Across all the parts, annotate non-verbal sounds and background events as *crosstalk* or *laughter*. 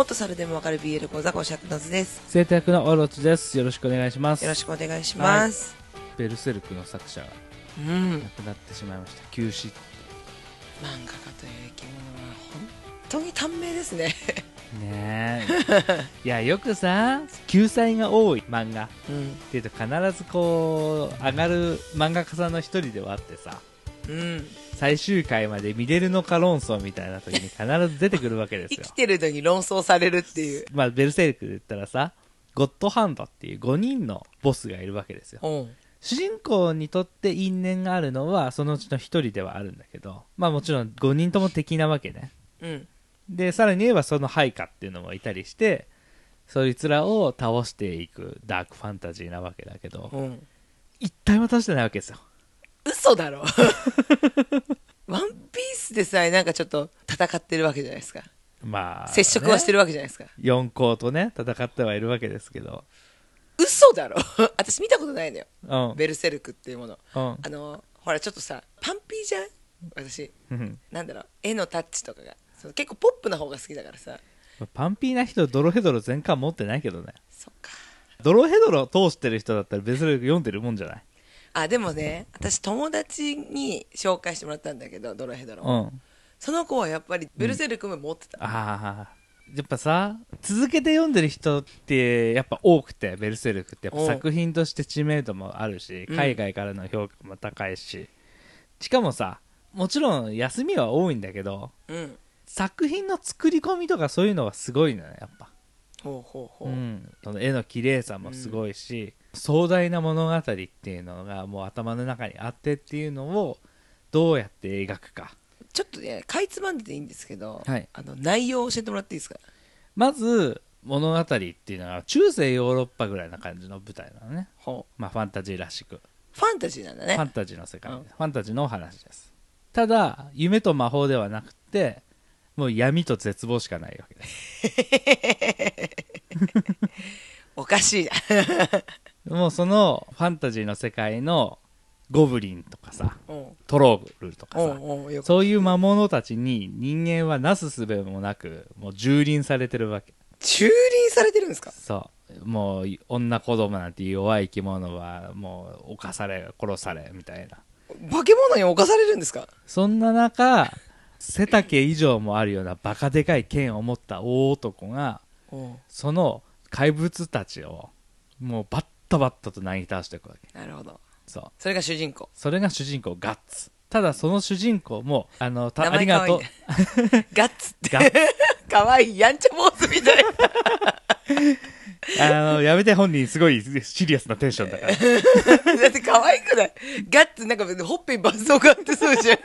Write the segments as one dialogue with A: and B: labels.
A: もっと猿でもわかる BL 講座講師役の図です。
B: 生徒役のオロチです。よろしくお願いします。
A: よろしくお願いします、
B: ベルセルクの作者が
A: うん。
B: 亡くなってしまいました。休止。
A: 漫画家という生き物は本当に短命ですね。
B: ねえ。*laughs* いやよくさ救済が多い漫画。っ
A: うん。
B: ていうと必ずこう上がる漫画家さんの一人ではあってさ
A: うん。
B: 最終回まで見れるのか論争みたいな時に必ず出てくるわけですよ。
A: 生きてるのに論争されるっていう。
B: まあベルセルクで言ったらさゴッドハンドっていう5人のボスがいるわけですよ。
A: うん。
B: 主人公にとって因縁があるのはそのうちの1人ではあるんだけどまあもちろん5人とも敵なわけね。
A: うん。
B: でさらに言えばその配下っていうのもいたりしてそいつらを倒していくダークファンタジーなわけだけど
A: うん。
B: 一体も倒してないわけですよ
A: 嘘だろ。*laughs* ワンピースでさえなんかちょっと戦ってるわけじゃないですか。
B: まあ、
A: 接触はして
B: る
A: るわけじゃないですか。
B: 4校とね戦ってはいるわけですけど。
A: 嘘だろ。*laughs* 私見たことないのよ。
B: うん。
A: ベルセルクっていうもの。
B: うん。
A: あのほらちょっとさパンピーじゃん？私。
B: うん。
A: なんだろう。絵のタッチとかが。結構ポップな方が好きだからさ。
B: パンピーな人ドロヘドロ全巻持ってないけどね。
A: そっか。
B: ドロヘドロ通してる人だったらベルセルク読んでるもんじゃない？
A: あでもね私友達に紹介してもらったんだけどドロヘドロ、
B: うん。
A: その子はやっぱりベルセルクも持ってた、
B: ああやっぱさ続けて読んでる人ってやっぱ多くてベルセルクってやっぱ作品として知名度もあるし
A: うん。
B: 海外からの評価も高いし、しかもさもちろん休みは多いんだけど
A: うん。
B: 作品の作り込みとかそういうのはすごいのよやっぱ、
A: ほうほうほう、
B: うん、その絵の綺麗さもすごいし、壮大な物語っていうのがもう頭の中にあってっていうのをどうやって描くか。
A: ちょっとねかいつまんでていいんですけど、
B: はい。
A: あの内容を教えてもらっていいですか？
B: まず物語っていうのは中世ヨーロッパぐらいな感じの舞台なのね。
A: ほ
B: まあファンタジーらしく、
A: うファンタジーなんだね。
B: ファンタジーの世界、
A: うん。
B: ファンタジーのお話です。ただ夢と魔法ではなくてもう闇と絶望しかないわけ。で *laughs* す
A: おかしいな
B: もうそのファンタジーの世界のゴブリンとかさ
A: うん。
B: トロールとか
A: お
B: さ
A: うおうよく
B: そういう魔物たちに人間はなすすべもなくもう蹂躙されてるわけ。
A: 蹂躙されてるんですか？
B: そう。もう女子供なんていう弱い生き物はもう犯され殺されみたいな。
A: 化け物に侵されるんですか？
B: そんな中背丈以上もあるようなバカでかい剣を持った大男がその怪物たちをもうバッタバッタとなぎ倒していくわけ。
A: なるほど。
B: そう。
A: それが主人公。
B: それが主人公ガッツ。ただその主人公もあのた
A: 名
B: ありがとう。*laughs*
A: ガッツって。かわいい。やんちゃ坊主みたい
B: あのやめて本人すごいシリアスなテンションだから。
A: な *laughs* だって可愛くない？ガッツなんかほっぺに絆創膏あってそうじゃん。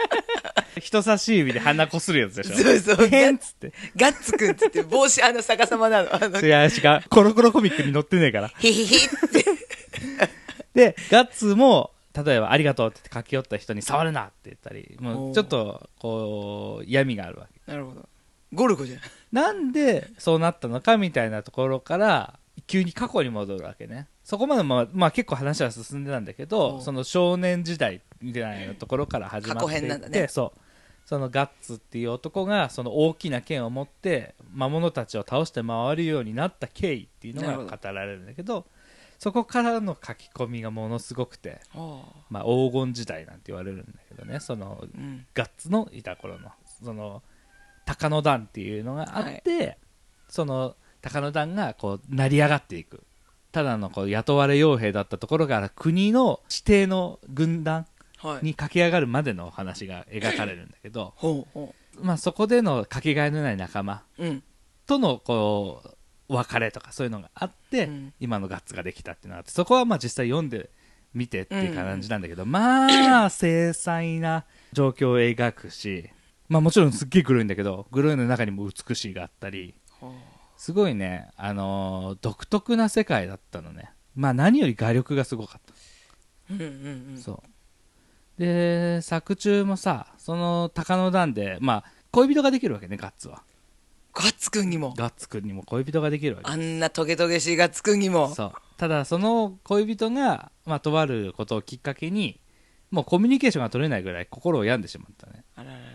B: 人差し指で鼻こするやつでしょ。
A: そうそう。
B: へんっつって。
A: ガッツくんって言って帽子あの逆さまなの。あの
B: 違う違う。コロコロコミックに載ってねえから。
A: ヒヒヒって。*laughs*
B: でガッツも例えば「ありがとう」って言って駆け寄った人に「触るな!」って言ったりも
A: う
B: ちょっとこう闇があるわけ。
A: なるほど。ゴルゴじゃん。
B: なんでそうなったのかみたいなところから急に過去に戻るわけね。そこまでも、まあ、結構話は進んでたんだけどその少年時代みたいなところから始まってい
A: 過去編なんだね。
B: そう。そのガッツっていう男がその大きな剣を持って魔物たちを倒して回るようになった経緯っていうのが語られるんだけどそこからの書き込みがものすごくて、
A: あ
B: まあ、黄金時代なんて言われるんだけどねその
A: うん。
B: ガッツのいた頃のその鷹の段っていうのがあって、その鷹の段がこう成り上がっていく。ただのこう雇われ傭兵だったところから国の指定の軍団
A: はい。
B: に駆け上がるまでの話が描かれるんだけど、まあ、そこでのかけがえのない仲間とのこう別れとかそういうのがあって、
A: うん。
B: 今のガッツができたっていうのがあってそこはまあ実際読んでみてっていう感じなんだけど、まあ精細な状況を描くし、まあ、もちろんすっげえグロいんだけどグロいの中にも美しいがあったりすごいね、あのー独特な世界だったのね。まあ何より画力がすごかった。
A: うんうんうん。
B: そう。で作中もさその鷹の段でまあ恋人ができるわけねガッツは。
A: ガッツくんにも。
B: ガッツくんにも恋人ができるわけ。
A: あんなトゲトゲしいガッツくんにも。
B: そう。ただその恋人が、まあ、とあることをきっかけにもうコミュニケーションが取れないぐらい心を病んでしまったね。
A: あらららら。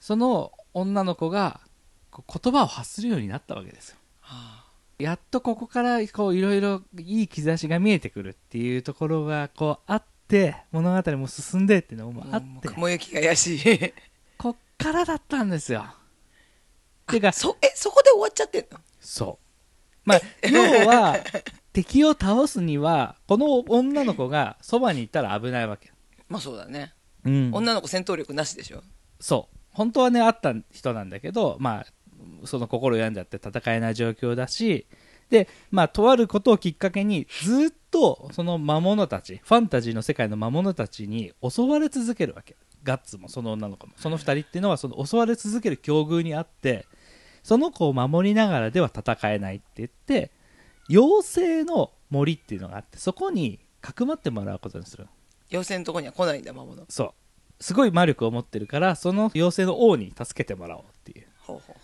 B: その女の子が言葉を発するようになったわけですよ。
A: は
B: やっとここからこういろいろいい兆しが見えてくるっていうところがこうあって物語も進んでっていうのも
A: あ
B: あって
A: 雲行きが怪しい。
B: こっからだったんですよ。てか
A: あそえそこで終わっちゃってんの？
B: そう。まあ要は敵を倒すにはこの女の子がそばにいたら危ないわけ、
A: まあそうだね、
B: うん。
A: 女の子戦闘力なしでしょ？
B: そう。本当はねあった人なんだけどまあその心病んじゃって戦えない状況だしでまあとあることをきっかけにずっとその魔物たちファンタジーの世界の魔物たちに襲われ続けるわけ。ガッツもその女の子も。その2人っていうのはその襲われ続ける境遇にあってその子を守りながらでは戦えないって言って妖精の森っていうのがあってそこにかくまってもらうことにする
A: 妖精のとこには来ないんだ魔物。
B: そう。すごい魔力を持ってるからその妖精の王に助けてもらおうっていう。
A: ほうほう。ほ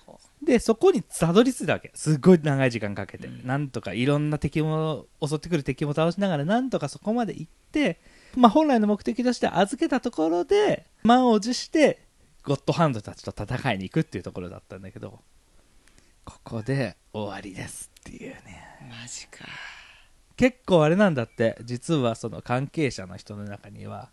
B: でそこにたどり着いたわけ。すごい長い時間かけて、
A: うん。
B: なんとかいろんな敵も襲ってくる敵も倒しながらなんとかそこまで行って、まあ、本来の目的として預けたところで満を持してゴッドハンドたちと戦いに行くっていうところだったんだけどここで終わりですっていうね。
A: うマジか。
B: 結構あれなんだって。実はその関係者の人の中には、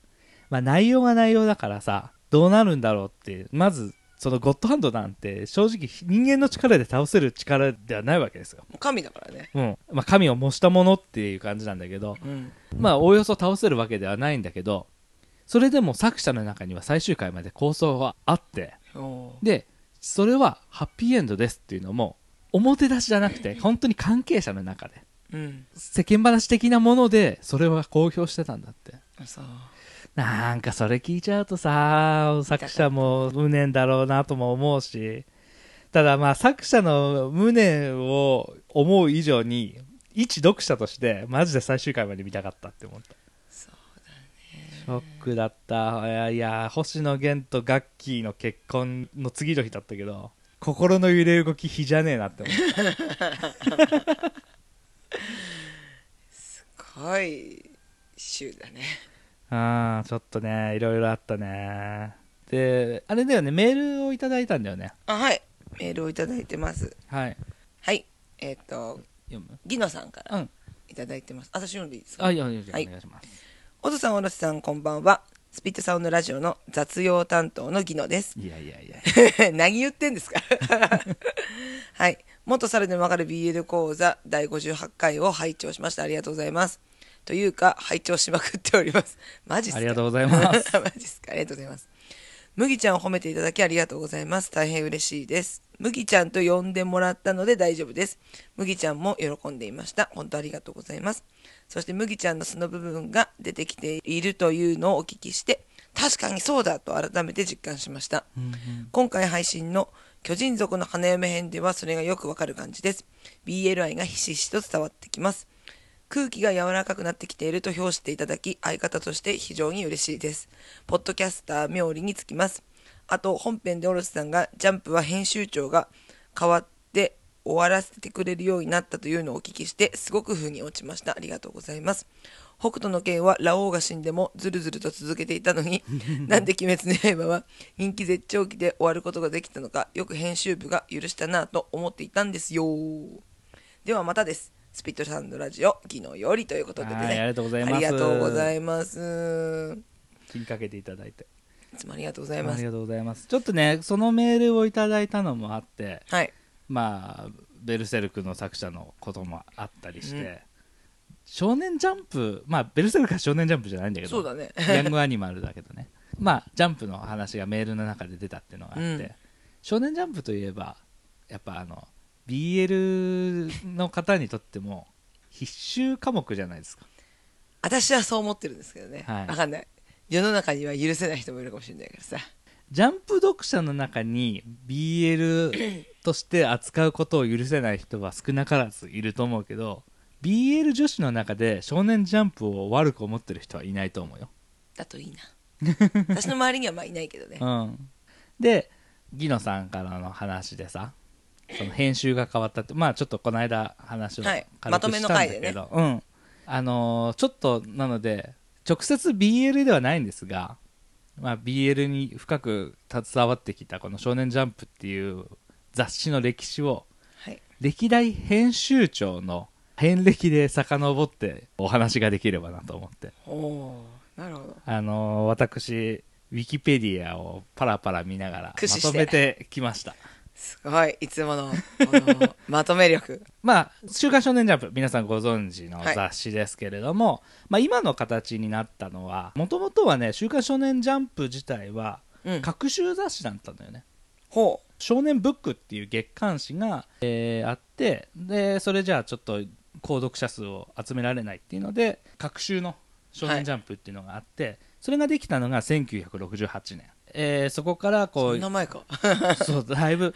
B: まあ、内容が内容だからさどうなるんだろうっていう。まずそのゴッドハンドなんて正直人間の力で倒せる力ではないわけですよ、
A: もう神だからね。
B: うん。まあ、神を模したものっていう感じなんだけど
A: うん。
B: まあおおよそ倒せるわけではないんだけどそれでも作者の中には最終回まで構想があってでそれはハッピーエンドですっていうのも表出しじゃなくて本当に関係者の中で
A: うん。
B: 世間話的なものでそれは公表してたんだって。
A: そう
B: なんかそれ聞いちゃうとさ作者も無念だろうなとも思うし。ただまあ作者の無念を思う以上に一読者としてマジで最終回まで見たかったって思った。ショックだった。いやいや星野源とガッキーの結婚の次の日だったけど心の揺れ動き比じゃねえなって思った。*laughs*
A: すごい週だね
B: ああちょっとねいろいろあったね。であれだよねメールをいただいたんだよね。
A: あはい。メールをいただいてます。
B: はい。
A: はい。えっ、と
B: 読む？
A: ギノさんから
B: うん。
A: いただいてます。私読んでいいですか？
B: あいやいやいや
A: はい。
B: お願いします。
A: おとさんおろしさんこんばんは。スピットサウンドラジオの雑用担当のギノです。
B: いやいやいや。*laughs*
A: 何言ってんですか？*laughs* はい。元猿でもわかる BL 講座第58回を拝聴しました。ありがとうございますというか拝聴しまくっております。*laughs* マジっすか？
B: ありがとうございます。*laughs*
A: マジっすか？ありがとうございます。麦ちゃんを褒めていただきありがとうございます。大変嬉しいです。麦ちゃんと呼んでもらったので大丈夫です。麦ちゃんも喜んでいました。本当ありがとうございます。そして麦ちゃんの素の部分が出てきているというのをお聞きして確かにそうだと改めて実感しました。今回配信の巨人族の花嫁編ではそれがよくわかる感じです。BL 愛がひしひしと伝わってきます空気が柔らかくなってきていると評していただき相方として非常に嬉しいです。ポッドキャスター冥利につきます。あと本編でオロスさんがジャンプは編集長が変わって終わらせてくれるようになったというのをお聞きしてすごく風に落ちました。ありがとうございます。北斗の拳はラオウが死んでもずるずると続けていたのに *laughs* なんで鬼滅の刃は人気絶頂期で終わることができたのかよく編集部が許したなと思っていたんですよ。ではまたですスピットサウンドラジオ昨日よりということでね。
B: はいありがとうございます。
A: ありがとうございます。
B: 気にかけていただいて。
A: いつもありがとうございます。
B: ありがとうございます。ちょっとねそのメールをいただいたのもあって
A: はい。
B: まあベルセルクの作者のこともあったりして、
A: うん。
B: 少年ジャンプまあベルセルクは少年ジャンプじゃないんだけど
A: そうだね。
B: ヤングアニマルだけどね。まあジャンプの話がメールの中で出たっていうのがあって、
A: うん。
B: 少年ジャンプといえばやっぱあの BL の方にとっても必修科目じゃないですか。
A: 私はそう思ってるんですけどね、
B: はい。
A: わかんない。世の中には許せない人もいるかもしれないからさ。
B: ジャンプ読者の中に BL として扱うことを許せない人は少なからずいると思うけど BL 女子の中で少年ジャンプを悪く思ってる人はいないと思うよ、
A: だといいな。私の周りにはまあいないけどね。
B: うん、でギノさんからの話でさその編集が変わったってまあちょっとこの間話を
A: はい。
B: 軽
A: まとめ
B: くしたんだ
A: の回でね。
B: けど、うん。あのーちょっとなので直接 BL ではないんですが、まあ、BL に深く携わってきたこの「少年ジャンプ」っていう雑誌の歴史を
A: はい。
B: 歴代編集長の遍歴で遡ってお話ができればなと思って。
A: おなるほど。
B: あのー私ウィキペディアをパラパラ見ながらまとめてきました
A: すごい。いつもの、この、*laughs* まとめ力。
B: まあ「週刊少年ジャンプ」皆さんご存知の
A: はい
B: 雑誌ですけれども、まあ、今の形になったのはもともとはね「週刊少年ジャンプ」自体は
A: うん。
B: 各週雑誌だったんだよね
A: ほ
B: 少年ブックっていう月刊誌が、えーあってでそれじゃあちょっと購読者数を集められないっていうので各週の少年ジャンプっていうのがあって、それができたのが1968年、えーそこから
A: う。
B: こ
A: そうの名前か。*laughs*
B: そうだいぶ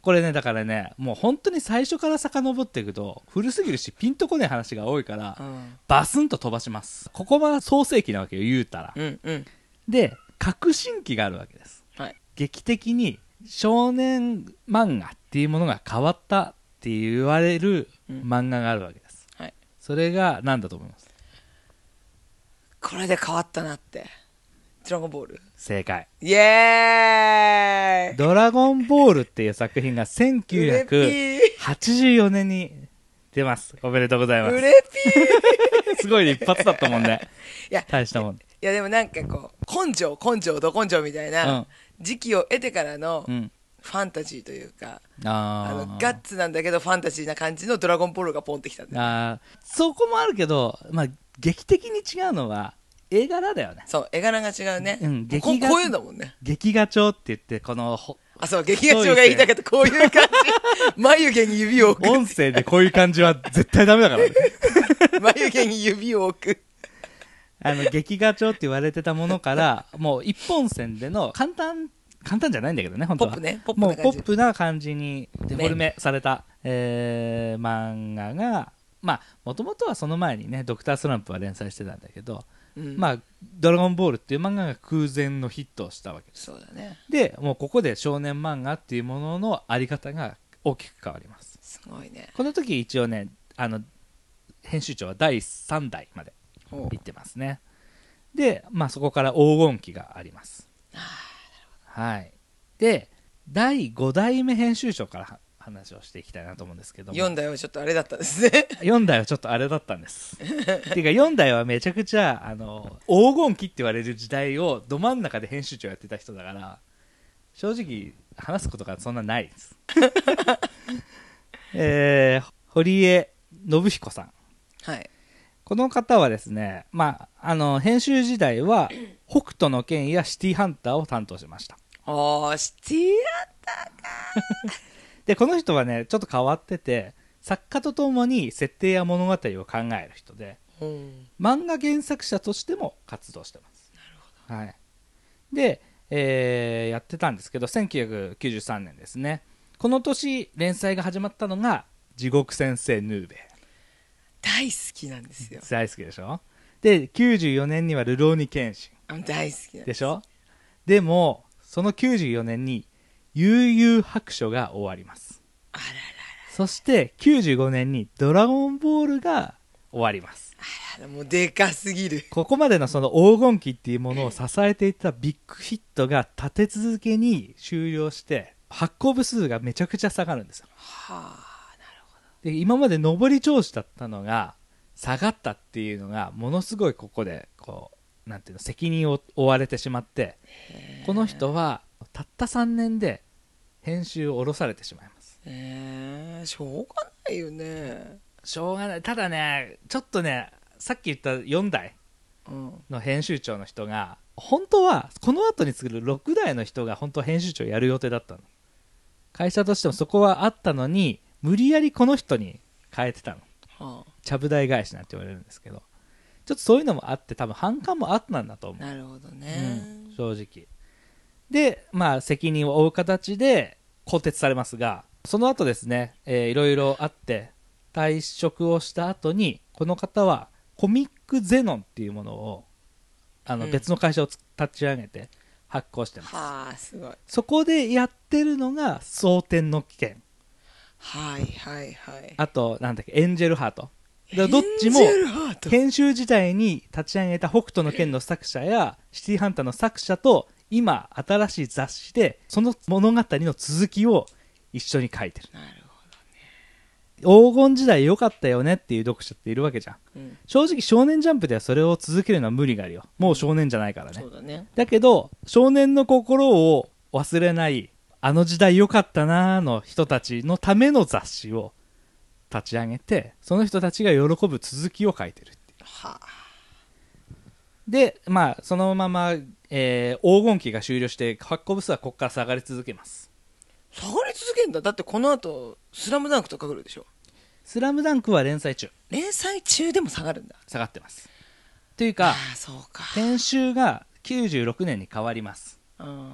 B: これねだからねもう本当に最初から遡っていくと古すぎるしピンとこない話が多いから
A: うん。
B: バスンと飛ばしますここは創世紀なわけよ言うたら
A: うんうん。
B: で革新期があるわけです
A: はい。
B: 劇的に少年漫画っていうものが変わったって言われる
A: うん
B: 漫画があるわけです、
A: はい。
B: それが何だと思います？
A: これで変わったなって。ドラゴンボール
B: 正解。
A: イエーイ。
B: ドラゴンボールっていう作品が
A: うれぴ
B: 1984
A: ー
B: 年に出ます。おめでとうございます。
A: うれぴー
B: すごいね一発だったもんね。
A: いや、
B: 大したもん。
A: いやでもなんかこう、根性、根性、ど根性みたいな
B: うん。
A: 時期を得てからの
B: うん。
A: ファンタジーというか、
B: あ
A: の、ガッツなんだけどファンタジーな感じのドラゴンボールがポンってきたんだよ。
B: あー。そこもあるけど、まあ、劇的に違うのは映画だだよね
A: そう、絵柄が違うね。
B: うん
A: こ
B: 劇画
A: こういうのだもんね。
B: 劇画調って言ってこのほ
A: あ、そう、劇画調が言いたかった。こういう感じ。*laughs* 眉毛に指を置く。
B: 音声でこういう感じは絶対ダメだからね *laughs*
A: 眉毛に指を置く。
B: あの劇画調って言われてたものからもう一本線での簡単簡単じゃないんだけどね本当は
A: ポップね。ポップ
B: も
A: な感じ。
B: うポップな感じにデフォルメされた、えー漫画がまあもともとはその前にね「ドクタースランプ」は連載してたんだけど、
A: うん
B: まあ「ドラゴンボール」っていう漫画が空前のヒットをしたわけです。
A: そうだね。
B: でもうここで少年漫画っていうもののあり方が大きく変わります。
A: すごいね。
B: この時一応ねあの編集長は第3代まで行ってますね。で、まあ、そこから黄金期があります。はい。で第5代目編集長からは話をしていきたいなと思うんですけども。
A: 4代はちょっとあれだったんですね。
B: 4代はちょっとあれだったんです。*laughs* っていうか4代はめちゃくちゃあの黄金期って言われる時代をど真ん中で編集長やってた人だから正直話すことがそんなないです。*laughs* えー、堀江信彦さん。
A: はい。
B: この方はですね、まあ、あの編集時代は *clears throat* 北斗の拳やシティハンターを担当しました。
A: おー、シティ
B: でこの人はねちょっと変わってて作家とともに設定や物語を考える人で
A: アうん。
B: 漫画原作者としても活動してます。なるほど、はい、で、えーやってたんですけど1993年ですね。この年連載が始まったのが「地獄先生ヌーベ。イ
A: 大好きなんですよ」。
B: 大好きでしょ？で94年には「流浪に剣心。
A: あ大好き」
B: でしょ？でもその94年に「幽遊白書」が終わります。
A: あら
B: そして95年に「ドラゴンボール」が終わります。
A: らら、もうでかすぎる。
B: ここまでのその黄金期っていうものを支えていたビッグヒットが立て続けに終了して発行部数がめちゃくちゃ下がるんですよ。
A: はあ。
B: で今まで上り調子だったのが下がったっていうのがものすごいここでこうなんていうの責任を負われてしまってこの人はたった3年で編集を下ろされてしまいます。
A: えー、しょうがないよね。
B: しょうがない。ただねちょっとねさっき言った4代
A: うん。
B: の編集長の人が本当はこの後に次ぐ6代の人が本当は編集長やる予定だったの。会社としてもそこはあったのに無理やりこの人に変えてたの。
A: は
B: ちゃぶ台返しなんて言われるんですけど。ちょっとそういうのもあって多分反感もあったんだと思
A: あ、
B: う、
A: なるほどね。
B: うん正直でまあ責任を負う形で更迭されますがその後ですね、えーいろいろあって退職をした後にこの方はコミックゼノンっていうものをあの
A: うん。
B: 別の会社をつ立ち上げて発行してます、
A: はあ、すごい。
B: そこでやってるのが蒼天の危険。
A: はいはいはい。
B: あとなんだっけエンジェルハート。でどっちも
A: エンジェルハート。
B: 研修時代に立ち上げた北斗の拳の作者やシティハンターの作者と今新しい雑誌でその物語の続きを一緒に書いてる。
A: なるほ
B: 黄金時代良かったよねっていう読者っているわけじゃん。
A: ど、うん。
B: 正直少年ジャンプではそれを続けるのは無理があるよ。もう少年じゃないからね。
A: そうだね。
B: だけど少年の心を忘れないあの時代良かったなーの人たちのための雑誌を立ち上げてその人たちが喜ぶ続きを書いてるっていう。
A: はあ
B: でまあそのまま、えー黄金期が終了して発行部数はここから下がり続けます。
A: 下がり続けんだ。だってこの後スラムダンクとか来るでしょ「
B: スラムダンクは連載中。
A: 連載中でも下がるんだ。
B: 下がってます。というか
A: ああそうか。
B: 編集が96年に変わります。
A: うん。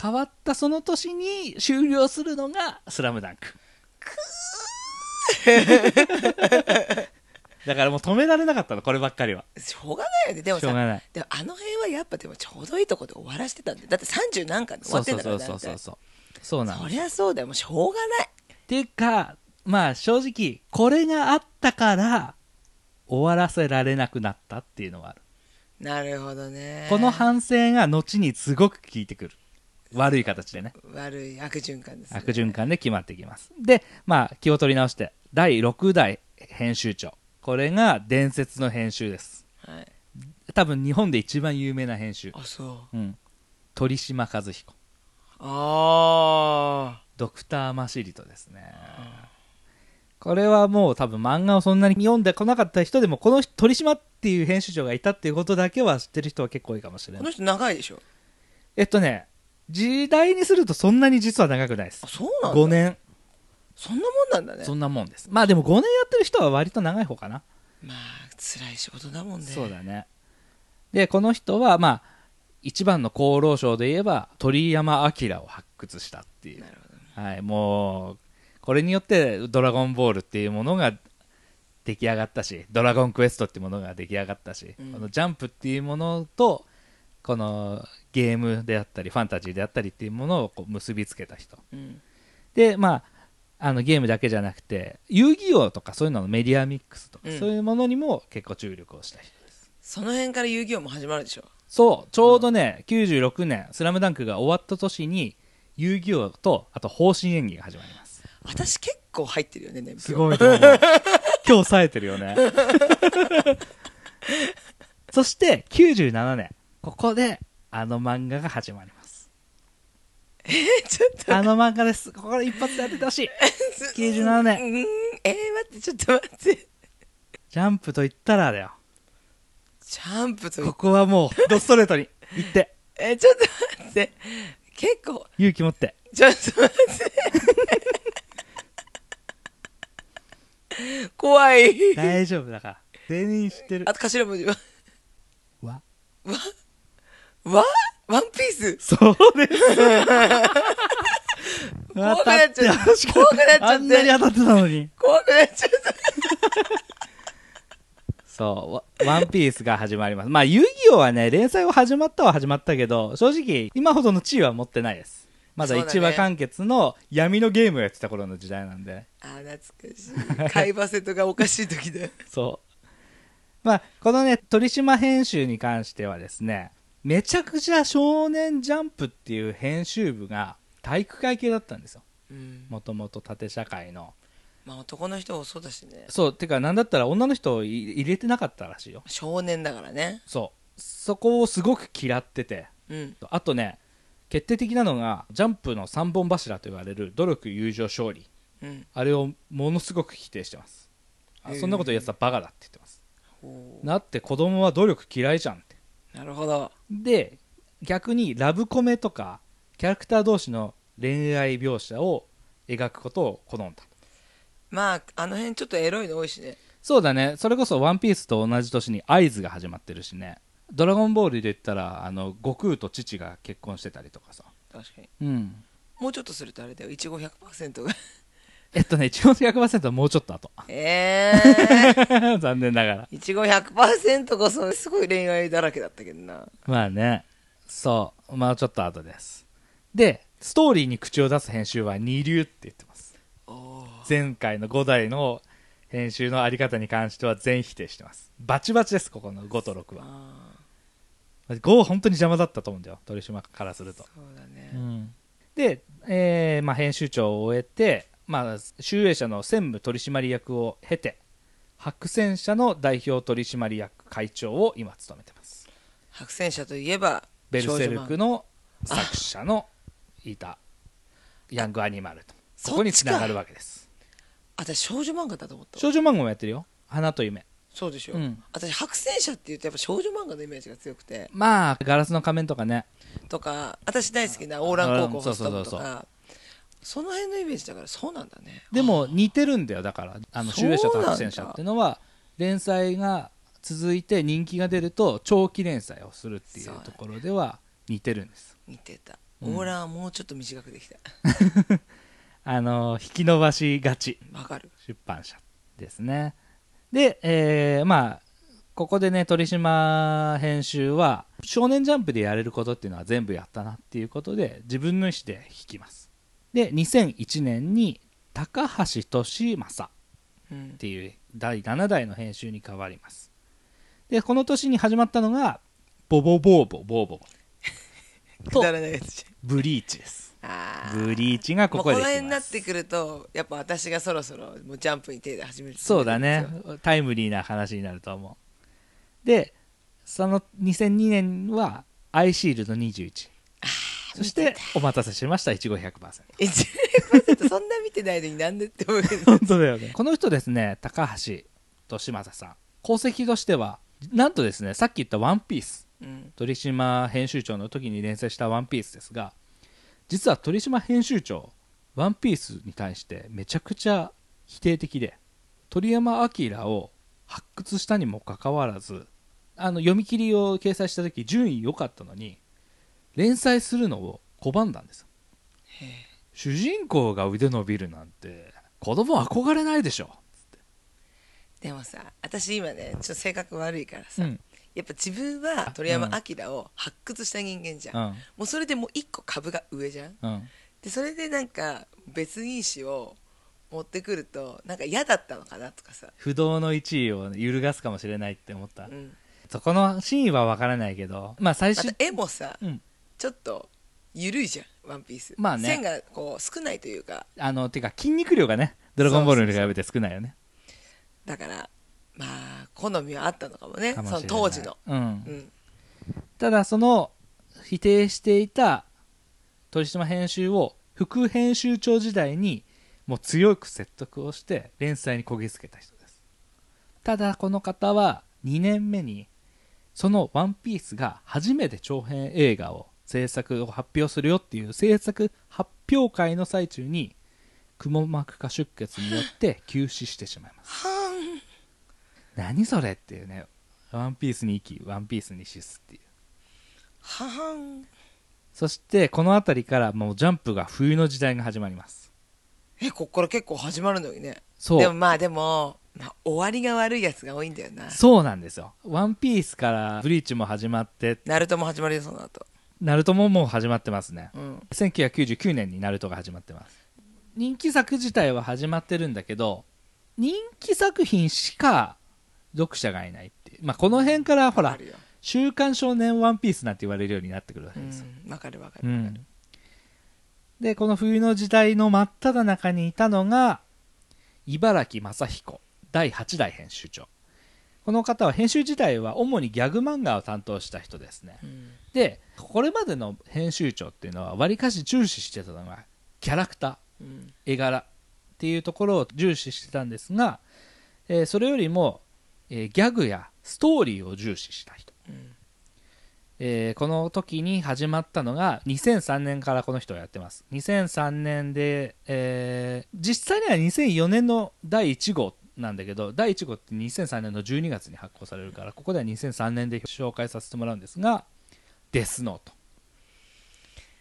B: 変わったその年に終了するのが「スラムダンク *laughs* だからもう止められなかったのこればっかりは。
A: しょうがないよね。でもさ
B: しょうがない。
A: でもあの辺はやっぱでもちょうどいいとこで終わらしてたんで。だって30何巻で終わってんだから
B: そうそうそうそうそう。なの
A: そりゃそうだよもうしょうがない。
B: っていうかまあ正直これがあったから終わらせられなくなったっていうのはある、
A: なるほどね。
B: この反省が後にすごく効いてくる。悪い形でね。
A: 悪い悪循環です、ね、
B: 悪循環で決まってきます。でまあ気を取り直して第6代編集長これが伝説の編集です。
A: はい。
B: 多分日本で一番有名な編集。
A: あそう。
B: うん。鳥島和彦。
A: あ
B: ドクターマシリトですね。これはもう多分漫画をそんなに読んでこなかった人でもこの人鳥島っていう編集長がいたっていうことだけは知ってる人は結構多いかもしれない。
A: あこの人長いでしょ。
B: えっとね時代にするとそんなに実は長くないです。
A: あそうなんだ。
B: 5年
A: そんなもんなんだね。
B: そんなもんです。まあでも5年やってる人は割と長い方かな。
A: まあ辛い仕事だもんね。
B: そうだね。でこの人はまあ一番の功労賞で言えば鳥山明を発掘したっていう。
A: なるほど
B: はい、もうこれによって「ドラゴンボール」っていうものが出来上がったし「ドラゴンクエスト」っていうものが出来上がったし、
A: うん。
B: このジャンプっていうものとこのゲームであったりファンタジーであったりっていうものをこう結びつけた人。
A: うん。
B: でまああのゲームだけじゃなくて遊戯王とかそういうののメディアミックスとか、
A: うん。
B: そういうものにも結構注力をした人です。
A: その辺から遊戯王も始まるでしょ。
B: そう。ちょうどね、96年「スラムダンクが終わった年に遊戯王とあと方針演技が始まります。
A: 私結構入ってるよね年表
B: すごいと思う。*laughs* 今日冴えてるよね。そして97年ここであの漫画が始まります
A: ちょっと。
B: あの漫画です。ここで一発で当ててほしい。*laughs* 97年。
A: うんえー、待ってちょっと待って。
B: ジャンプと言ったらだよ。
A: ジャンプと
B: ここはもうドストレートに。行って。
A: えーちょっと待って。結構。
B: 勇気持って。
A: ちょっと待って。*laughs* 怖い。
B: 大丈夫だから。全員知ってる。
A: あと頭文字は。
B: わ？
A: わ？ワンピース。
B: そうです。
A: 怖くなっちゃった怖くなっちゃった
B: あんなに当たって。たのに
A: 怖くなっちゃった
B: そう、ワワンピースが始まります。まあ、遊戯王はね、連載は始まったは始まったけど、正直、今ほどの地位は持ってないです。まだ
A: そうだね
B: 一話完結の闇のゲームをやってた頃の時代なんで、
A: あ懐かしい。海馬セットがおかしい時だ
B: そう。まあ、このね、鳥島編集に関してはですね、めちゃくちゃ少年ジャンプっていう編集部が体育会系だったんですよ。
A: うん。
B: もともと縦社会の。
A: まあ男の人もそうだしね。
B: そう、てか、なんだったら女の人をい入れてなかったらしいよ。
A: 少年だからね。
B: そう。そこをすごく嫌ってて、
A: うん。
B: あとね決定的なのがジャンプの3本柱と言われる努力友情勝利。
A: うん。
B: あれをものすごく否定してます。あそんなこと言うやつはバカだって言ってます。
A: ほう。
B: だって子供は努力嫌いじゃんって。
A: なるほど
B: で逆にラブコメとかキャラクター同士の恋愛描写を描くことを好んだ。
A: まああの辺ちょっとエロいの多いしね。
B: そうだね。それこそ「ワンピースと同じ年に「合図が始まってるしね「ドラゴンボール」で言ったらあの悟空と父が結婚してたりとかさ。
A: 確かに。
B: うん。
A: もうちょっとするとあれだよ。いちご100%が
B: えっとね、一応100%はもうちょっと後。
A: ええ *laughs*
B: 残念ながら。
A: いちご100%こそすごい恋愛だらけだったけどな
B: まあね。そう。まあちょっと後です。で、ストーリーに口を出す編集は二流って言ってます。前回の5代の編集のあり方に関しては全否定してます。バチバチです、ここの5と6は。
A: あ
B: 5本当に邪魔だったと思うんだよ。鳥島からすると
A: ー。そうだね、
B: うん。で、えーまあ、編集長を終えて、まあ、集英社の専務取締役を経て白戦社の代表取締役会長を今務めてます。
A: 白戦車といえば
B: ベルセルク
A: の
B: の作者のいたヤングアニマルと。
A: そ
B: ここにつながるわけです。
A: 私少女漫画だと思った
B: 少女漫画もやってるよ。花と夢。
A: そうでしょ、
B: うん。
A: 私白戦車っていうとやっぱ少女漫画のイメージが強くて。
B: まあガラスの仮面とかね。
A: とか私大好きなオーラン高校ホスト部と
B: そうそうそう
A: かその辺のイメージだからそうなんだね。
B: でも似てるんだよだから。あの集英社と白戦社っていうのは連載が続いて人気が出ると長期連載をするっていうところでは似てるんです。
A: 似てた。
B: うん。
A: オーランはもうちょっと短くできた。*laughs*
B: あの引き伸ばしがち。
A: わかる。
B: 出版社ですね。で、えーまあここでね鳥島編集は「少年ジャンプ」でやれることっていうのは全部やったなっていうことで自分の意思で引きますで2001年に高橋利正
A: うん。
B: っていう第7代の編集に変わります。でこの年に始まったのがボボボーボボーボ *laughs*
A: くだらないやつじ
B: ブリーチです。ブリーチがここで
A: この辺になってくるとやっぱ私がそろそろもうジャンプに手で始める
B: そうだね。タイムリーな話になると思う。でその2002年はアイシールド21そしてお待たせしました。いちご100%
A: 1%そんな見てないのになんでって思うけど。*laughs*
B: 本当だよね。この人ですね高橋利正さん。功績としてはなんとですねさっき言った「ワンピース。
A: うん。
B: 鳥島編集長の時に連載した「ワンピースですが実は鳥島編集長「ワンピースに対してめちゃくちゃ否定的で鳥山明を発掘したにもかかわらずあの読み切りを掲載した時順位良かったのに連載するのを拒んだんです。主人公が腕伸びるなんて子供憧れないでしょ、
A: でもさ私今ねちょっと性格悪いからさ、
B: うん。
A: やっぱ自分は鳥山明を発掘した人間じゃん、
B: うん。
A: もうそれでもう一個株が上じゃん。
B: うん、
A: でそれでなんか別因子を持ってくるとなんか嫌だったのかなとかさ、
B: 不動の1位を揺るがすかもしれないって思った、
A: うん、
B: そこの真意は分からないけどまあ最終
A: また絵もさ、
B: うん
A: ちょっと緩いじゃんワンピース。
B: まあね。
A: 線がこう少ないというか。
B: あのてか筋肉量がねドラゴンボールに比べて少ないよね。
A: だからまあ好みはあったのかもねそ
B: かもしれない。
A: の当時の、
B: うん。
A: うん、
B: ただその否定していた鳥島編集を副編集長時代にもう強く説得をして連載にこぎつけた人です。ただこの方は2年目にその「ワンピースが初めて長編映画を制作を発表するよっていう制作発表会の最中にくも膜下出血によって急死してしまいます。
A: は
B: 何それっていうねワンピースに生きワンピースに死すっていう。
A: ははん。
B: そしてこの辺りからもうジャンプが冬の時代が始まります。
A: えこっから結構始まるのにね。
B: そう。
A: でもまあでも、まあ、終わりが悪いやつが多いんだよな。
B: そうなんですよ。ワンピースからブリーチも始まって。
A: ナルトも始まるよその後
B: ナルトももう始まってますね。
A: うん。
B: 1999年にナルトが始まってます。人気作自体は始まってるんだけど人気作品しか読者がいないっていう。まあこの辺からほら
A: あるよ「
B: 週刊少年ワンピース」なんて言われるようになってくるわけ
A: う
B: ですよ、
A: んわかるわか
B: う
A: るわかる、
B: ん、でこの冬の時代の真っ只中にいたのが茨城正彦第8代編集長。この方は編集時代は主にギャグ漫画を担当した人ですね。
A: うん
B: でこれまでの編集長っていうのはわりかし重視してたのがキャラクター
A: うん。
B: 絵柄っていうところを重視してたんですが、えーそれよりも、えーギャグやストーリーを重視した人。
A: うん。
B: えーこの時に始まったのが2003年からこの人はやってます。2003年で、えー実際には2004年の第1号なんだけど第1号って2003年の12月に発行されるからここでは2003年で紹介させてもらうんですがデスノート。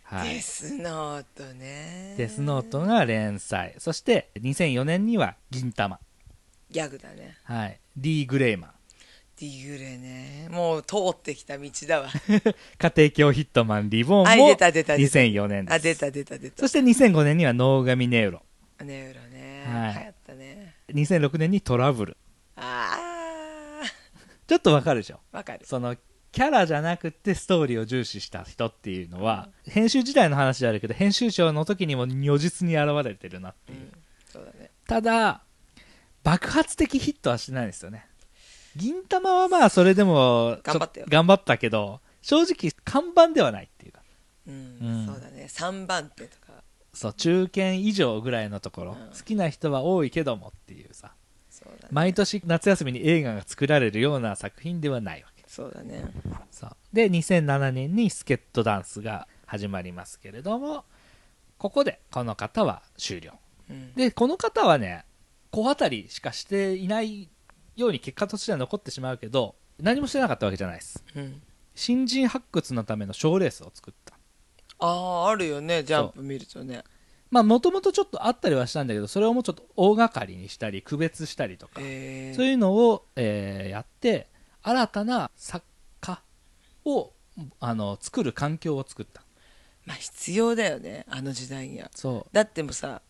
B: はい。
A: デスノートね。
B: デスノートが連載。そして2004年には銀玉
A: ギャグだね。
B: はい。D・ グレイマン
A: ディグレね。もう通ってきた道だわ。*laughs*
B: 家庭教ヒットマンリボンも
A: はい出た出た出た。
B: 2004年です。
A: あ出た出た出た。
B: そして2005年には能神ネウロ
A: ネウロね、
B: はい。
A: 流行ったね。
B: 2006年にトラブル。
A: あ *laughs*
B: ちょっとわかるでしょ？
A: あわかる。
B: そのキャラじゃなくてストーリーを重視した人っていうのは、編集時代の話であるけど編集長の時にも如実に現れてるなっていう、
A: うん。そうだね。
B: ただ爆発的ヒットはしてないんですよね。銀玉はまあそれでも
A: 頑張ったよ。
B: 頑張ったけど正直看板ではないっていうか。
A: うん、
B: うん。
A: そうだね。3番手とか。
B: そう中堅以上ぐらいのところ、
A: うん。
B: 好きな人は多いけどもっていうさ。
A: ね。
B: 毎年夏休みに映画が作られるような作品ではないわけ
A: そうだね。
B: そうで2007年にスケットダンスが始まりますけれどもここでこの方は終了。
A: うん。
B: でこの方はね小当たりしかしていないように結果としては残ってしまうけど何もしてなかったわけじゃないです。
A: うん。
B: 新人発掘のための賞レースを作った。
A: あああるよねジャンプ見るとね。
B: まあもともとちょっとあったりはしたんだけどそれをもうちょっと大掛かりにしたり区別したりとか、
A: えー。
B: そういうのを、えーやって新たな作家をあの作る環境を作った。
A: まあ必要だよねあの時代には。
B: そ
A: だってもさ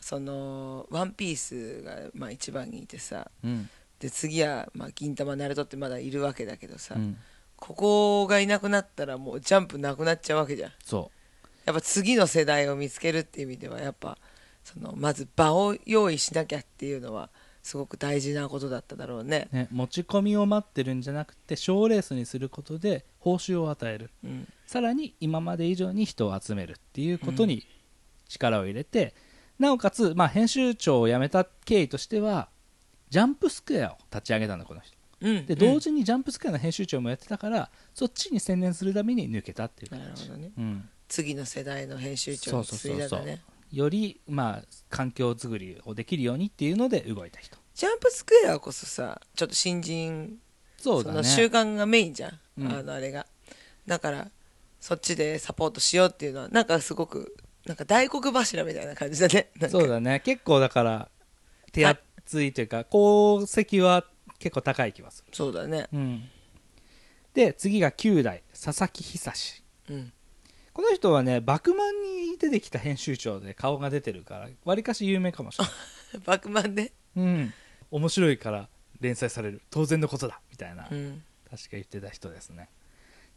A: そのワンピースがまあ一番にいてさ
B: う、うん。
A: で次は、まあ、銀玉ナルトってまだいるわけだけどさ、
B: うん、
A: ここがいなくなったらもうジャンプなくなっちゃうわけじゃん。
B: そ
A: やっぱ次の世代を見つけるっていう意味ではやっぱそのまず場を用意しなきゃっていうのはすごく大事なことだっただろうね。
B: う、ね、持ち込みを待ってるんじゃなくて賞レースにすることで報酬を与える。
A: うん。
B: さらに今まで以上に人を集めるっていうことに力を入れて、なおかつ、まあ、編集長を辞めた経緯としてはジャンプスクエアを立ち上げたんだこの人。
A: うん
B: で同時にジャンプスクエアの編集長もやってたから、そっちに専念するために抜けたっていう
A: なる
B: 感じ
A: ほどね。
B: うん、
A: 次の世代の編集長に
B: そうそうそうそう。
A: 継いだんだね
B: より、まあ、環境づくりをできるようにっていうので動いた人。
A: ジャンプスクエアこそさちょっと新人
B: そうだね。
A: の習慣がメインじゃん、
B: うん。
A: あのあれが。だからそっちでサポートしようっていうのはなんかすごくなんか大黒柱みたいな感じだね。*laughs*
B: そうだね。結構だから手厚いというか功績は結構高い気がする。
A: そうだね。
B: うん、で次が9代佐々木久志。
A: うん
B: この人はね「バクマン」に出てきた編集長で顔が出てるからわりかし有名かもしれない、*laughs*
A: バクマンで
B: うん、面白いから連載される。当然のことだ。みたいな、
A: うん。
B: 確か言ってた人ですね。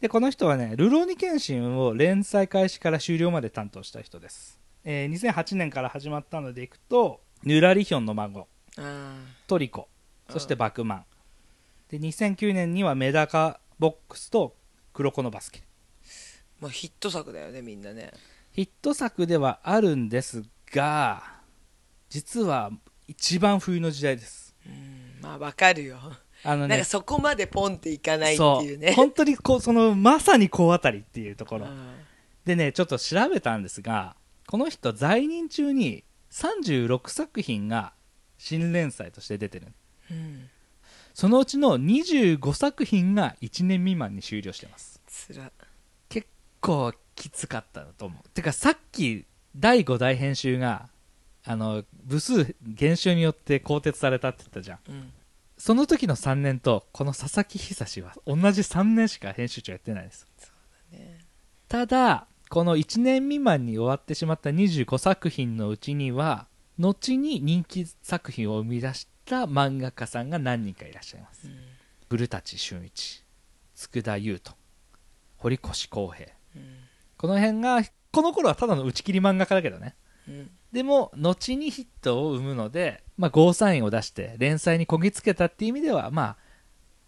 B: でこの人はね「ルローニケンシン」を連載開始から終了まで担当した人です、えー2008年から始まったのでいくと「ヌラリヒョンの孫」
A: あ
B: トリコ。そしてバクマン。で2009年にはメダカボックスと黒子のバスケ
A: ーもうヒット作だよねみんなね。
B: ヒット作ではあるんですが実は一番冬の時代です。
A: うんまあわかるよ。
B: あのね
A: なんかそこまでポンっていかないっていうね。
B: 本当にこうそのまさにこうあたりっていうところ。
A: うん。
B: でねちょっと調べたんですがこの人在任中に36作品が新連載として出てる。
A: うん。
B: そのうちの25作品が1年未満に終了してます。
A: つら。
B: 結構きつかったと思う。てかさっき第5代編集があの部数減少によって更迭されたって言ったじゃん。
A: うん。
B: その時の3年とこの佐々木久志は同じ3年しか編集長やってないです。
A: ね。
B: ただこの1年未満に終わってしまった25作品のうちには後に人気作品を生み出した漫画家さんが何人かいらっしゃいます。
A: うん。
B: 古舘俊一佃優斗堀越康平。
A: うん
B: この辺がこの頃はただの打ち切り漫画家だけどね。
A: うん。
B: でも後にヒットを生むので、まあ、ゴーサインを出して連載にこぎつけたっていう意味ではまあ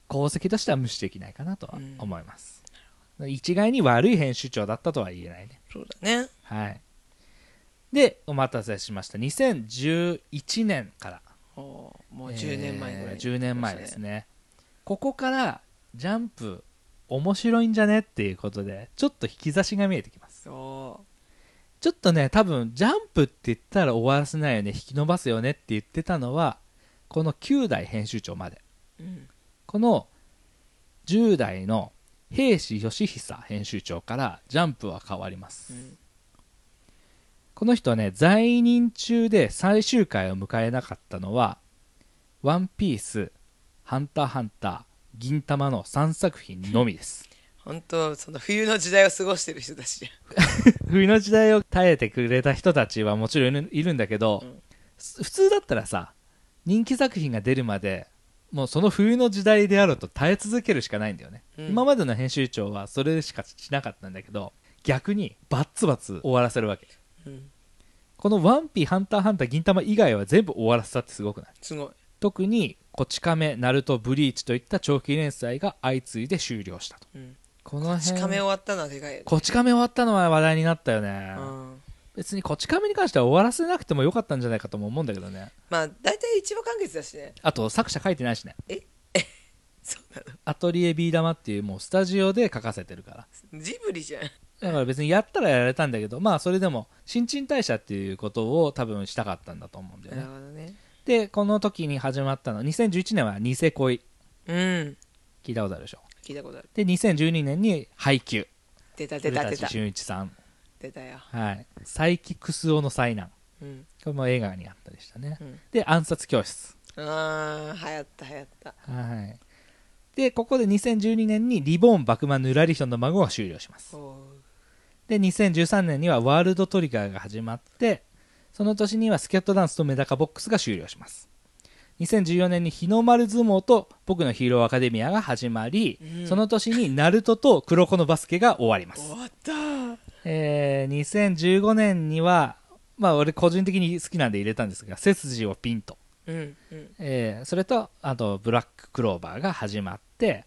B: 功績としては無視できないかなとは思います、一概に悪い編集長だったとは言えないね。
A: そうだね。
B: はい。でお待たせしました。2011年から。
A: もう10年前ぐらい
B: えー10年前ですね。ここからジャンプ面白いんじゃね？っていうことでちょっと引き出しが見えてきます。
A: そ
B: ちょっとね多分ジャンプって言ったら終わらせないよね。引き伸ばすよねって言ってたのはこの9代編集長まで。
A: ううん。
B: この10代の兵士義久編集長からジャンプは変わります、
A: うん。
B: この人はね在任中で最終回を迎えなかったのは「ワンピース」「ハンターハンター」「銀魂」の3作品のみです。
A: 本当その冬の時代を過ごしてる人たちじ *laughs*
B: 冬の時代を耐えてくれた人たちはもちろんいるんだけど、
A: うん。
B: す普通だったらさ人気作品が出るまでもうその冬の時代であると耐え続けるしかないんだよね、
A: うん。
B: 今までの編集長はそれしかしなかったんだけど逆にバッツバツ終わらせるわけ。
A: うん。
B: この「ワンピハンターハンター銀魂」以外は全部終わらせたってすごくない？
A: すごい。
B: 特に「こち亀」「ナルト」「ブリーチ」といった長期連載が相次いで終了したと。
A: うん。
B: この
A: しか
B: 辺
A: め終わったのはでかいよね。
B: こち亀終わったのは話題になったよね、
A: うん。
B: 別にこち亀に関しては終わらせなくてもよかったんじゃないかとも思うんだけどね。
A: まあ大体一話完結だしね。
B: あと作者書いてないしね。*laughs*
A: そうな
B: アトリエビー玉っていうもうスタジオで書かせてるから。
A: のジブリじゃん。
B: だから別にやったらやられたんだけどまあそれでも新陳代謝っていうことを多分したかったんだと思うんだよ
A: なる
B: ね
A: ほどね
B: でこの時に始まったの2011年はニセ恋。
A: うん。
B: 聞いたことあるでしょ？
A: 聞いたことある。
B: で2012年に配給
A: 出た出た出た。
B: 俊一さん。
A: 出たよ。
B: はい。佐伯クスオの災難。
A: うん。
B: これも映画にあったでしたね。
A: うん。
B: で暗殺教室。
A: ああ流行った流行った。
B: はい。でここで2012年にリボーンバクマンヌラリヒョンの孫が終了します。で2013年にはワールドトリガーが始まってその年にはスキャットダンスとメダカボックスが終了します。2014年に日の丸相撲と僕のヒーローアカデミアが始まり、
A: うん。
B: その年にナルトと黒子のバスケが終わります。
A: 終わった。
B: えー2015年にはまあ俺個人的に好きなんで入れたんですが背筋をピンと、
A: うんうん。
B: えーそれとあとブラッククローバーが始まって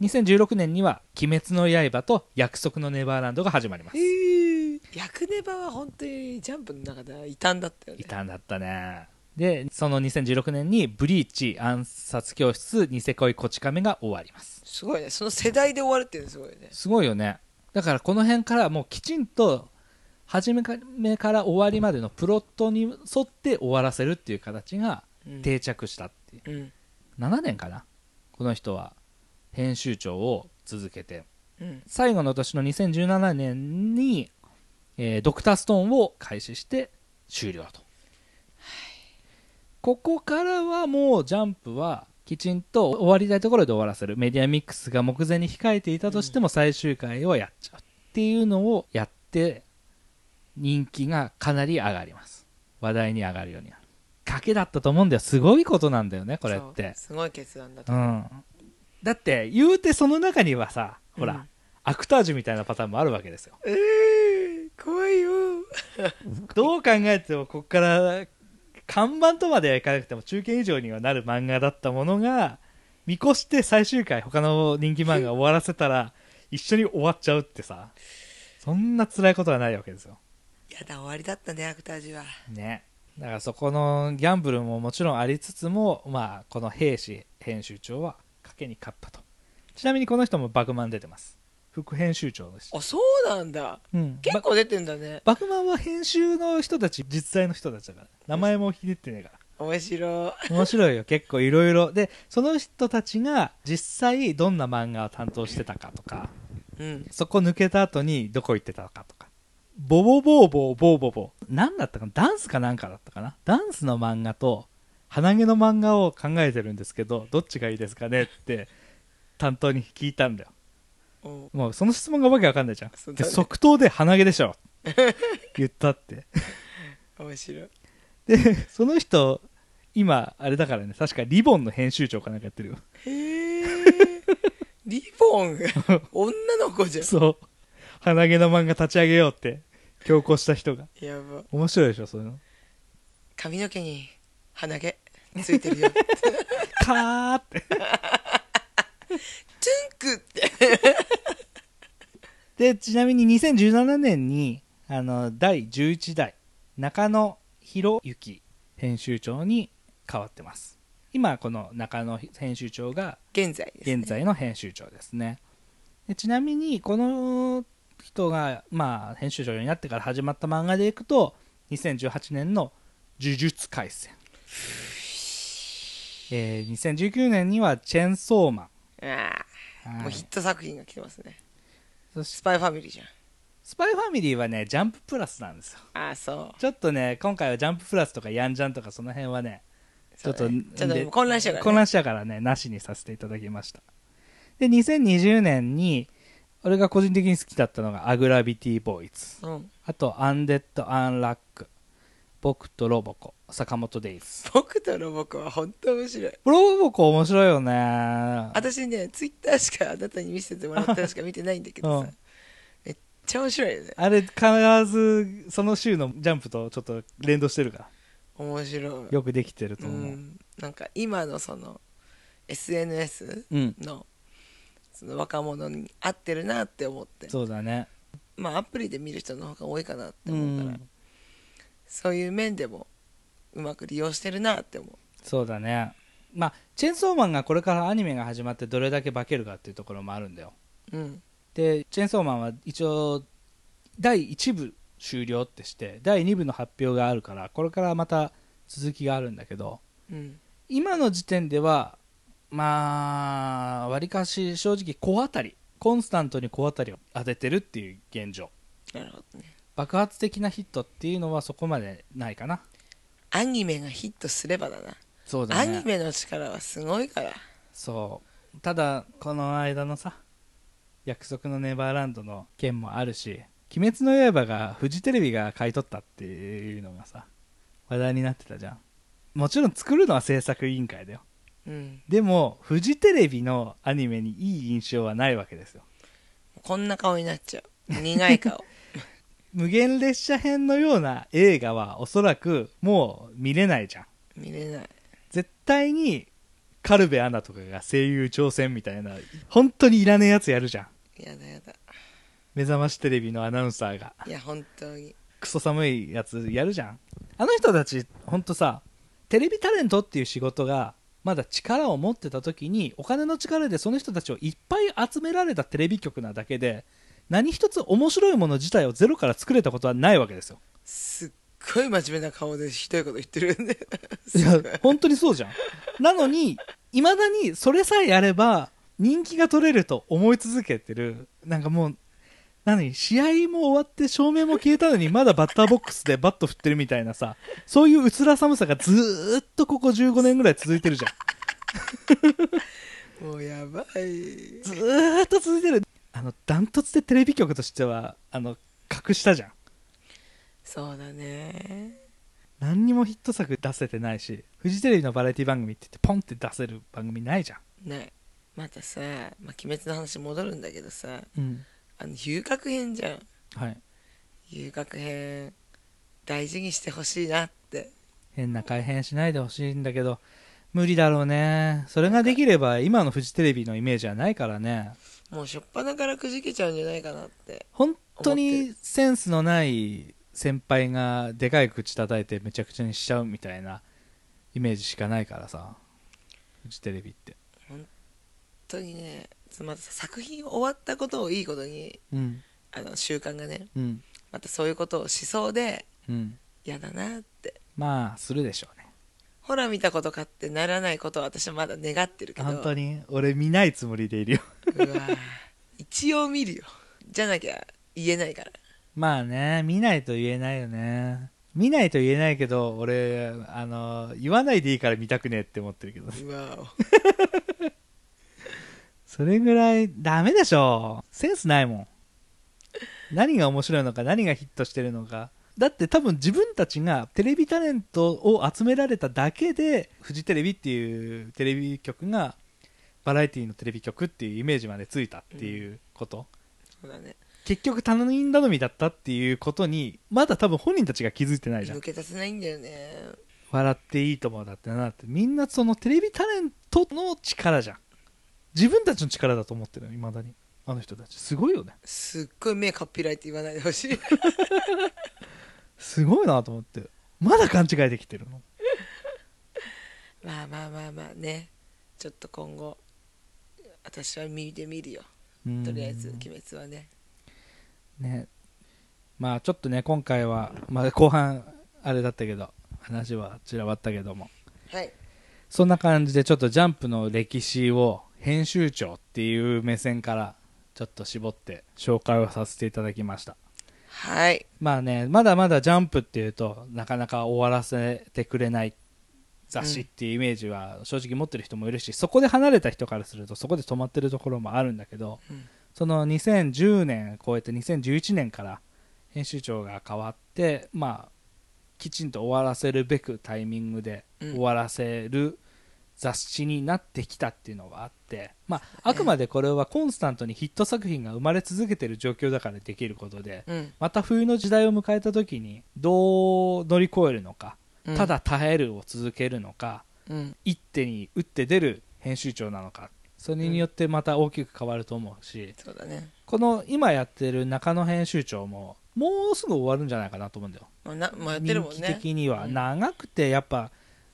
B: 2016年には鬼滅の刃と約束のネバーランドが始まります。
A: へえ役ネバは本当にジャンプの中では異端だったよね。
B: 異端だったね。でその2016年に「ブリーチ暗殺教室ニセ恋こち亀」が終わります。
A: すごいね。その世代で終わるっていうのすごいね。
B: すごいよね。だからこの辺からもうきちんと初めから終わりまでのプロットに沿って終わらせるっていう形が
A: うん。
B: 定着したっていう、
A: うん。
B: 7年かな？この人は編集長を続けて。
A: うん。
B: 最後の年の2017年に、えードクターストーンを開始して終了と、ここからはもうジャンプはきちんと終わりたいところで終わらせる。メディアミックスが目前に控えていたとしても最終回をやっちゃうっていうのをやって人気がかなり上がります。話題に上がるようになる。賭けだったと思うんだよ。すごいことなんだよねこれって。
A: すごい決断だと。思う
B: うん。だって言うてその中にはさほら、
A: うん。
B: アクタージュみたいなパターンもあるわけですよ。
A: えー、怖いよ。*laughs*
B: どう考えてもここから看板とまではいかなくても中堅以上にはなる漫画だったものが見越して最終回他の人気漫画終わらせたら一緒に終わっちゃうってさ。そんな辛いことはないわけですよ。
A: やだ終わりだったねアクタージュは。
B: ね。だからそこのギャンブルももちろんありつつもまあこの兵士編集長は賭けに勝ったと。ちなみにこの人もバクマン出てます副編集長です、
A: あそうなんだ。
B: うん、
A: 結構出てんだね。
B: バクマンは編集の人たち実在の人たちだから。名前もひねってねえから。
A: 面白い。
B: 面白いよ。結構いろいろでその人たちが実際どんな漫画を担当してたかとか
A: うん。
B: そこ抜けた後にどこ行ってたかとか。ボボボーボーボーボボ何だったかな？ダンスかなんかだったかな？ダンスの漫画と鼻毛の漫画を考えてるんですけどどっちがいいですかね？って担当に聞いたんだよ。
A: お
B: もうその質問がわけわかんないじゃん。で
A: そうだね。
B: 即答で鼻毛でしょ。*laughs* 言ったって。
A: 面白い。
B: でその人今あれだからね。確かリボンの編集長かなんかやってるよ。
A: へえリボン？*laughs* 女の子じゃん。
B: そう。鼻毛の漫画立ち上げようって強行した人が。
A: やば。
B: 面白いでしょそういうの。
A: 髪の毛に鼻毛ついてるよ *laughs*
B: カーって
A: トゥンクって。*laughs*
B: でちなみに2017年にあの第11代中野博之編集長に変わってます。今この中野編集長が
A: 現在です、ね、
B: 現在の編集長ですね。でちなみにこの人が、まあ、編集長になってから始まった漫画でいくと2018年の「呪術廻戦」えー2019年には「チェンソーマン。
A: あ」あ
B: はい
A: もうヒット作品が来てますね。
B: そして。
A: スパイファミリーじゃん。
B: スパイファミリーはねジャンププラスなんですよ。
A: ああそう。
B: ちょっとね今回はジャンププラスとかヤンジャンとかその辺はねちょっと、
A: そうねちょっ
B: で
A: と混乱しちゃうから、ね、
B: 混乱しちゃうからねなしにさせていただきました。で2020年に俺が個人的に好きだったのが AGRAVITY BOYS。
A: うん。
B: あとアンデッド・アンラック僕とロボコ坂本デイズ
A: 僕とロボコは本当面白い。
B: ロボコ面白いよね。
A: 私ねツイッターしかあなたに見せてもらったのしか見てないんだけどさ、
B: うん。
A: めっちゃ面白いよね。
B: あれ必ずその週のジャンプとちょっと連動してるか
A: 面白い。
B: らよくできてると
A: う
B: 思う、
A: ん。なんか今のその SNS
B: うん、
A: のその若者に合ってるなって思って。
B: そうだね。
A: まあアプリで見る人の方が多いかなって
B: う
A: 思うから、
B: ん
A: そういう面でもうまく利用してるなって思う。
B: そうだね。まあチェーンソーマンがこれからアニメが始まってどれだけ化けるかっていうところもあるんだよ。
A: うん。
B: でチェーンソーマンは一応第1部終了ってして第2部の発表があるからこれからまた続きがあるんだけど
A: うん。
B: 今の時点ではまあわりかし正直小当たりコンスタントに小当たりを当ててるっていう現状。
A: なるほどね
B: 爆発的なヒットっていうのはそこまでないかな。
A: アニメがヒットすればだな。
B: そうだね。
A: アニメの力はすごいから。
B: そう。ただこの間のさ約束のネバーランドの件もあるし鬼滅の刃がフジテレビが買い取ったっていうのがさ話題になってたじゃん。もちろん作るのは制作委員会だよ。
A: うん。
B: でもフジテレビのアニメにいい印象はないわけですよ。
A: こんな顔になっちゃう。苦い顔
B: 無限列車編のような映画はおそらくもう見れないじゃん。
A: 見れない。
B: 絶対にカルベアナとかが声優挑戦みたいな本当にいらねえやつやるじゃん。
A: やだやだ。
B: 目覚ましテレビのアナウンサーが。
A: いや本当に。
B: クソ寒いやつやるじゃん。あの人たち本当さテレビタレントっていう仕事がまだ力を持ってた時にお金の力でその人たちをいっぱい集められたテレビ局なだけで何一つ面白いもの自体をゼロから作れたことはないわけですよ。
A: すっごい真面目な顔でひどいこと言ってるんで *laughs*
B: いや本当にそうじゃん。なのにいまだにそれさえやれば人気が取れると思い続けてる。なんかもう何試合も終わって照明も消えたのにまだバッターボックスでバット振ってるみたいなさそういううつら寒さがずーっとここ15年ぐらい続いてるじゃん。*laughs*
A: もうやばい。
B: ずーっと続いてるあのダントツでテレビ局としてはあの格下じゃん。
A: そうだね。
B: 何にもヒット作出せてないしフジテレビのバラエティ番組って言ってポンって出せる番組ないじゃん。
A: ないまたさ、まあ、鬼滅の話戻るんだけどさ
B: うん。
A: あの遊郭編じゃん。
B: はい。
A: 遊郭編大事にしてほしいなって。
B: 変な改変しないでほしいんだけど無理だろうね。それができれば今のフジテレビのイメージはないからね
A: もう初っ端からくじけちゃうんじゃないかなって
B: 本当にセンスのない先輩がでかい口叩いてめちゃくちゃにしちゃうみたいなイメージしかないからさフジテレビって。
A: 本当にねまたさ作品終わったことをいいことに
B: うん。
A: あの習慣がね
B: うん。
A: またそういうことをしそうで
B: うん。
A: 嫌だなって。
B: まあするでしょうね
A: ほら見たことかってならないことは私はまだ願ってるけど。
B: 本当に？俺見ないつもりでいるよ。
A: うわ一応見るよ。じゃなきゃ言えないから。
B: まあね見ないと言えないよね。見ないと言えないけど俺あの言わないでいいから見たくねえって思ってるけど *laughs* それぐらいダメでしょ。センスないもん。何が面白いのか何がヒットしてるのかだって多分自分たちがテレビタレントを集められただけでフジテレビっていうテレビ局がバラエティのテレビ局っていうイメージまでついたっていうこと、
A: そうだね。
B: 結局他人頼みだったっていうことにまだ多分本人たちが気づいてないじゃん。
A: 抜け出せないんだよね。
B: 笑っていいともだってなって。みんなそのテレビタレントの力じゃん。自分たちの力だと思ってるのいまだに。あの人たち。すごいよね。
A: すっごい目かっぴらいって言わないでほしい *laughs*
B: すごいなと思って。まだ勘違いできてるの？*laughs*
A: まあまあまあまあね。ちょっと今後私は見てみるよ。
B: うん。
A: とりあえず鬼滅はね。
B: ね。まあちょっとね今回は、まあ、後半あれだったけど話は散らばったけども。
A: はい。
B: そんな感じでちょっとジャンプの歴史を編集長っていう目線からちょっと絞って紹介をさせていただきました
A: はい。
B: まあねまだまだジャンプっていうとなかなか終わらせてくれない雑誌っていうイメージは正直持ってる人もいるし、そこで離れた人からするとそこで止まってるところもあるんだけど、
A: うん。
B: その2010年超えて2011年から編集長が変わってまあきちんと終わらせるべくタイミングで
A: うん。
B: 終わらせる雑誌になってきたっていうのがあって、まあ、あくまでこれはコンスタントにヒット作品が生まれ続けてる状況だからできることで
A: うん。
B: また冬の時代を迎えた時にどう乗り越えるのか
A: うん。
B: ただ耐えるを続けるのか
A: うん。
B: 一手に打って出る編集長なのかそれによってまた大きく変わると思うし
A: そうだね。
B: この今やってる中野編集長ももうすぐ終わるんじゃないかなと思うんだよ。
A: まあやってるもん
B: 人
A: ね
B: 気的には、
A: うん。
B: 長くてやっぱ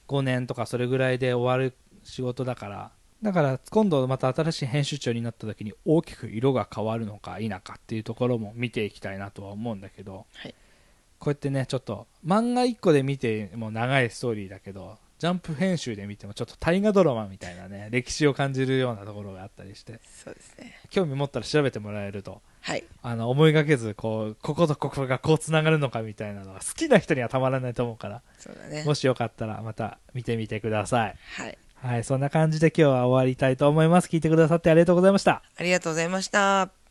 B: 5年とかそれぐらいで終わる仕事だから。だから今度また新しい編集長になった時に大きく色が変わるのか否かっていうところも見ていきたいなとは思うんだけど、
A: はい。
B: こうやってねちょっと漫画1個で見ても長いストーリーだけどジャンプ編集で見てもちょっと大河ドラマみたいなね *laughs* 歴史を感じるようなところがあったりして
A: そうですね。
B: 興味持ったら調べてもらえると
A: はい。
B: あの思いがけずこうこことここがこうつながるのかみたいなのは好きな人にはたまらないと思うから
A: そうだね。
B: もしよかったらまた見てみてください。
A: はい。
B: はいそんな感じで今日は終わりたいと思います。聞いてくださってありがとうございました。
A: ありがとうございました